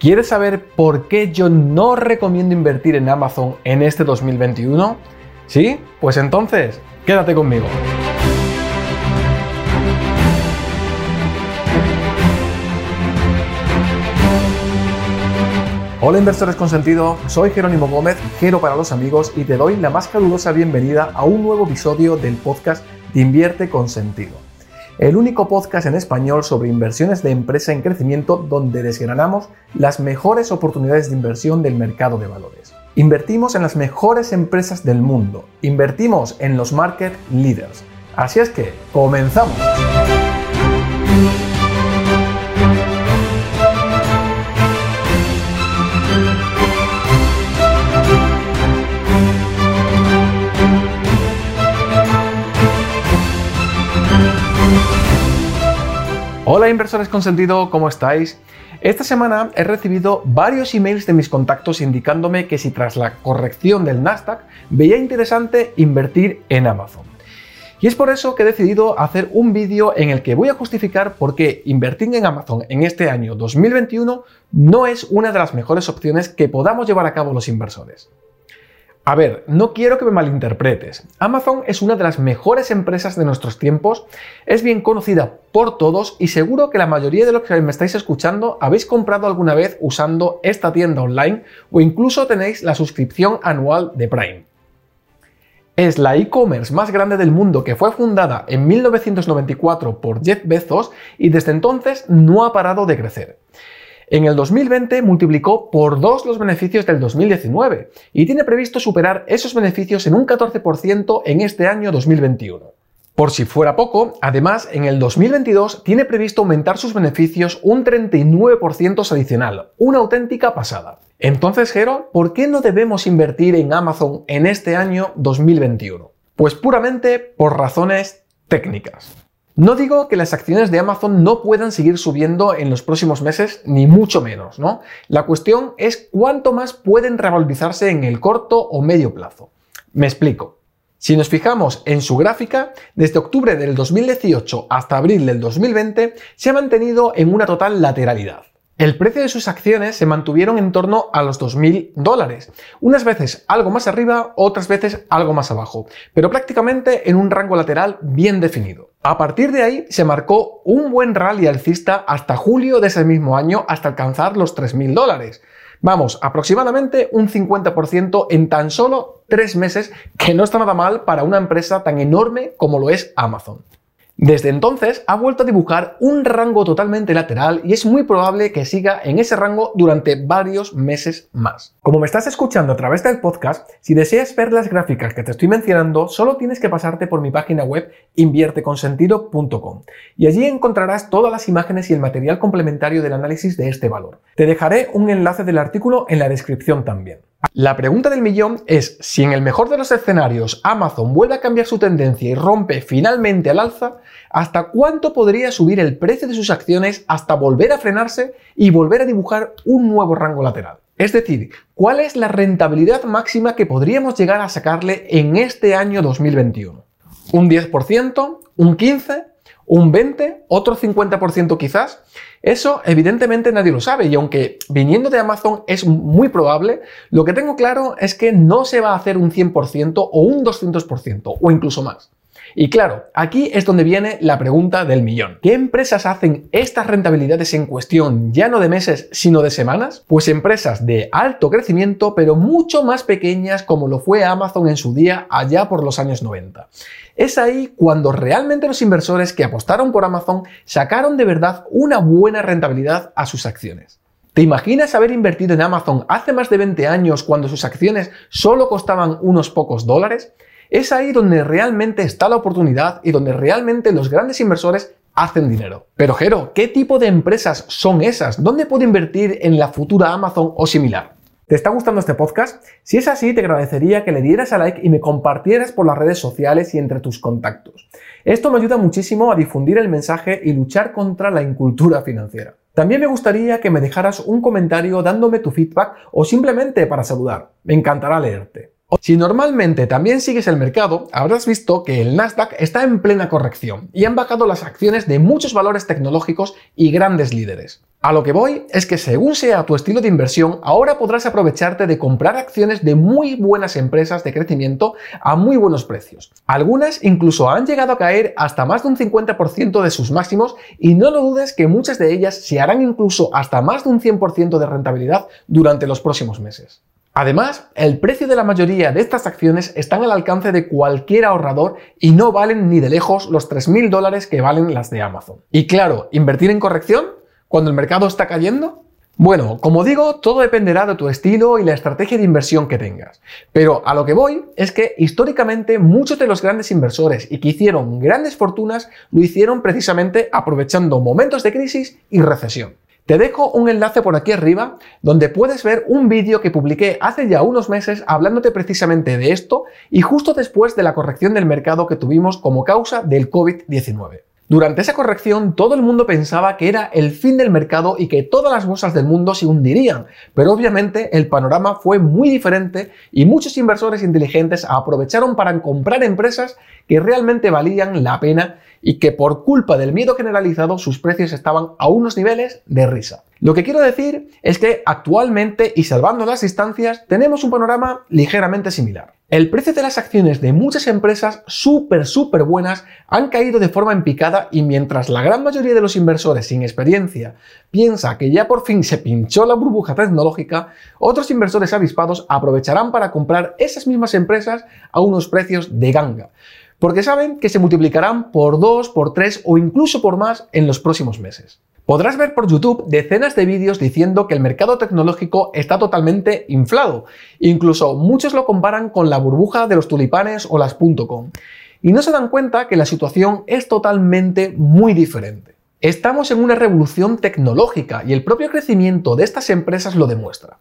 ¿Quieres saber por qué yo no recomiendo invertir en Amazon en este 2021? ¿Sí? Pues entonces, quédate conmigo. Hola inversores con sentido, soy Jerónimo Gómez, Jero para los amigos y te doy la más calurosa bienvenida a un nuevo episodio del podcast de Invierte con sentido el único podcast en español sobre inversiones de empresa en crecimiento donde desgranamos las mejores oportunidades de inversión del mercado de valores. Invertimos en las mejores empresas del mundo, invertimos en los market leaders. Así es que, comenzamos. Hola inversores con sentido, ¿cómo estáis? Esta semana he recibido varios emails de mis contactos indicándome que si tras la corrección del Nasdaq veía interesante invertir en Amazon. Y es por eso que he decidido hacer un vídeo en el que voy a justificar por qué invertir en Amazon en este año 2021 no es una de las mejores opciones que podamos llevar a cabo los inversores. A ver, no quiero que me malinterpretes. Amazon es una de las mejores empresas de nuestros tiempos, es bien conocida por todos y seguro que la mayoría de los que me estáis escuchando habéis comprado alguna vez usando esta tienda online o incluso tenéis la suscripción anual de Prime. Es la e-commerce más grande del mundo que fue fundada en 1994 por Jeff Bezos y desde entonces no ha parado de crecer. En el 2020 multiplicó por dos los beneficios del 2019 y tiene previsto superar esos beneficios en un 14% en este año 2021. Por si fuera poco, además, en el 2022 tiene previsto aumentar sus beneficios un 39% adicional, una auténtica pasada. Entonces, Jero, ¿por qué no debemos invertir en Amazon en este año 2021? Pues puramente por razones técnicas. No digo que las acciones de Amazon no puedan seguir subiendo en los próximos meses, ni mucho menos, ¿no? La cuestión es cuánto más pueden revalorizarse en el corto o medio plazo. Me explico. Si nos fijamos en su gráfica, desde octubre del 2018 hasta abril del 2020 se ha mantenido en una total lateralidad. El precio de sus acciones se mantuvieron en torno a los 2.000 dólares, unas veces algo más arriba, otras veces algo más abajo, pero prácticamente en un rango lateral bien definido. A partir de ahí se marcó un buen rally alcista hasta julio de ese mismo año hasta alcanzar los 3.000 dólares. Vamos, aproximadamente un 50% en tan solo tres meses, que no está nada mal para una empresa tan enorme como lo es Amazon. Desde entonces ha vuelto a dibujar un rango totalmente lateral y es muy probable que siga en ese rango durante varios meses más. Como me estás escuchando a través del podcast, si deseas ver las gráficas que te estoy mencionando, solo tienes que pasarte por mi página web invierteconsentido.com y allí encontrarás todas las imágenes y el material complementario del análisis de este valor. Te dejaré un enlace del artículo en la descripción también. La pregunta del millón es si en el mejor de los escenarios Amazon vuelve a cambiar su tendencia y rompe finalmente al alza, ¿hasta cuánto podría subir el precio de sus acciones hasta volver a frenarse y volver a dibujar un nuevo rango lateral? Es decir, ¿cuál es la rentabilidad máxima que podríamos llegar a sacarle en este año 2021? ¿Un 10%? ¿Un 15%? ¿Un 20%? ¿Otro 50% quizás? Eso evidentemente nadie lo sabe y aunque viniendo de Amazon es muy probable, lo que tengo claro es que no se va a hacer un 100% o un 200% o incluso más. Y claro, aquí es donde viene la pregunta del millón. ¿Qué empresas hacen estas rentabilidades en cuestión ya no de meses, sino de semanas? Pues empresas de alto crecimiento, pero mucho más pequeñas como lo fue Amazon en su día allá por los años 90. Es ahí cuando realmente los inversores que apostaron por Amazon sacaron de verdad una buena rentabilidad a sus acciones. ¿Te imaginas haber invertido en Amazon hace más de 20 años cuando sus acciones solo costaban unos pocos dólares? Es ahí donde realmente está la oportunidad y donde realmente los grandes inversores hacen dinero. Pero Jero, ¿qué tipo de empresas son esas? ¿Dónde puedo invertir en la futura Amazon o similar? ¿Te está gustando este podcast? Si es así, te agradecería que le dieras a like y me compartieras por las redes sociales y entre tus contactos. Esto me ayuda muchísimo a difundir el mensaje y luchar contra la incultura financiera. También me gustaría que me dejaras un comentario dándome tu feedback o simplemente para saludar. Me encantará leerte. Si normalmente también sigues el mercado, habrás visto que el Nasdaq está en plena corrección y han bajado las acciones de muchos valores tecnológicos y grandes líderes. A lo que voy es que según sea tu estilo de inversión, ahora podrás aprovecharte de comprar acciones de muy buenas empresas de crecimiento a muy buenos precios. Algunas incluso han llegado a caer hasta más de un 50% de sus máximos y no lo dudes que muchas de ellas se harán incluso hasta más de un 100% de rentabilidad durante los próximos meses. Además, el precio de la mayoría de estas acciones están al alcance de cualquier ahorrador y no valen ni de lejos los 3.000 dólares que valen las de Amazon. Y claro, ¿invertir en corrección? ¿Cuando el mercado está cayendo? Bueno, como digo, todo dependerá de tu estilo y la estrategia de inversión que tengas. Pero a lo que voy es que históricamente muchos de los grandes inversores y que hicieron grandes fortunas lo hicieron precisamente aprovechando momentos de crisis y recesión. Te dejo un enlace por aquí arriba donde puedes ver un vídeo que publiqué hace ya unos meses hablándote precisamente de esto y justo después de la corrección del mercado que tuvimos como causa del COVID-19. Durante esa corrección todo el mundo pensaba que era el fin del mercado y que todas las bolsas del mundo se hundirían, pero obviamente el panorama fue muy diferente y muchos inversores inteligentes aprovecharon para comprar empresas que realmente valían la pena y que por culpa del miedo generalizado sus precios estaban a unos niveles de risa. Lo que quiero decir es que actualmente y salvando las distancias tenemos un panorama ligeramente similar. El precio de las acciones de muchas empresas súper, súper buenas han caído de forma en picada y mientras la gran mayoría de los inversores sin experiencia piensa que ya por fin se pinchó la burbuja tecnológica, otros inversores avispados aprovecharán para comprar esas mismas empresas a unos precios de ganga, porque saben que se multiplicarán por 2, por 3 o incluso por más en los próximos meses. Podrás ver por YouTube decenas de vídeos diciendo que el mercado tecnológico está totalmente inflado. Incluso muchos lo comparan con la burbuja de los tulipanes o las .com. Y no se dan cuenta que la situación es totalmente muy diferente. Estamos en una revolución tecnológica y el propio crecimiento de estas empresas lo demuestra.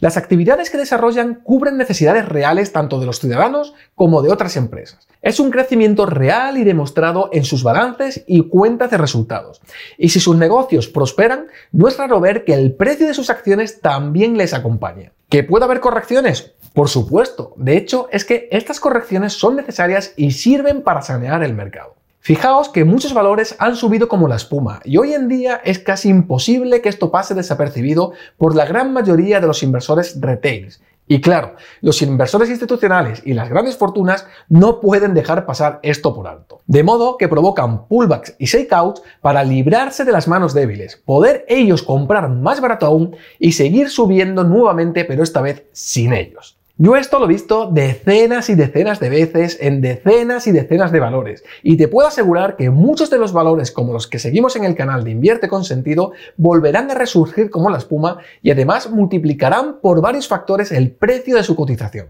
Las actividades que desarrollan cubren necesidades reales tanto de los ciudadanos como de otras empresas. Es un crecimiento real y demostrado en sus balances y cuentas de resultados. Y si sus negocios prosperan, no es raro ver que el precio de sus acciones también les acompaña. ¿Que puede haber correcciones? Por supuesto. De hecho, es que estas correcciones son necesarias y sirven para sanear el mercado. Fijaos que muchos valores han subido como la espuma y hoy en día es casi imposible que esto pase desapercibido por la gran mayoría de los inversores retails. Y claro, los inversores institucionales y las grandes fortunas no pueden dejar pasar esto por alto. De modo que provocan pullbacks y shakeouts para librarse de las manos débiles, poder ellos comprar más barato aún y seguir subiendo nuevamente pero esta vez sin ellos. Yo esto lo he visto decenas y decenas de veces en decenas y decenas de valores y te puedo asegurar que muchos de los valores como los que seguimos en el canal de Invierte con Sentido volverán a resurgir como la espuma y además multiplicarán por varios factores el precio de su cotización.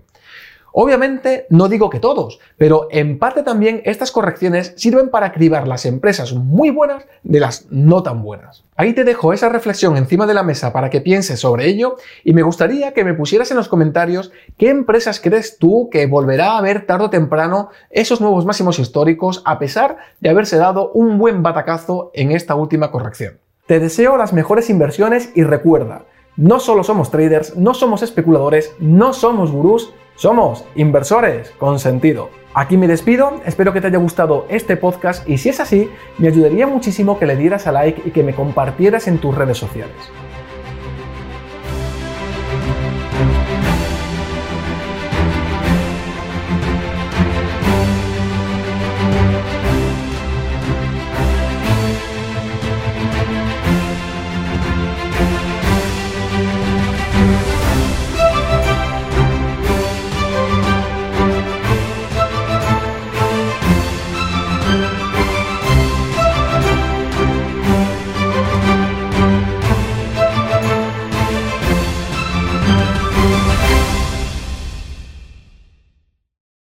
Obviamente no digo que todos, pero en parte también estas correcciones sirven para cribar las empresas muy buenas de las no tan buenas. Ahí te dejo esa reflexión encima de la mesa para que pienses sobre ello y me gustaría que me pusieras en los comentarios qué empresas crees tú que volverá a ver tarde o temprano esos nuevos máximos históricos a pesar de haberse dado un buen batacazo en esta última corrección. Te deseo las mejores inversiones y recuerda, no solo somos traders, no somos especuladores, no somos gurús, somos inversores con sentido. Aquí me despido, espero que te haya gustado este podcast y si es así, me ayudaría muchísimo que le dieras a like y que me compartieras en tus redes sociales.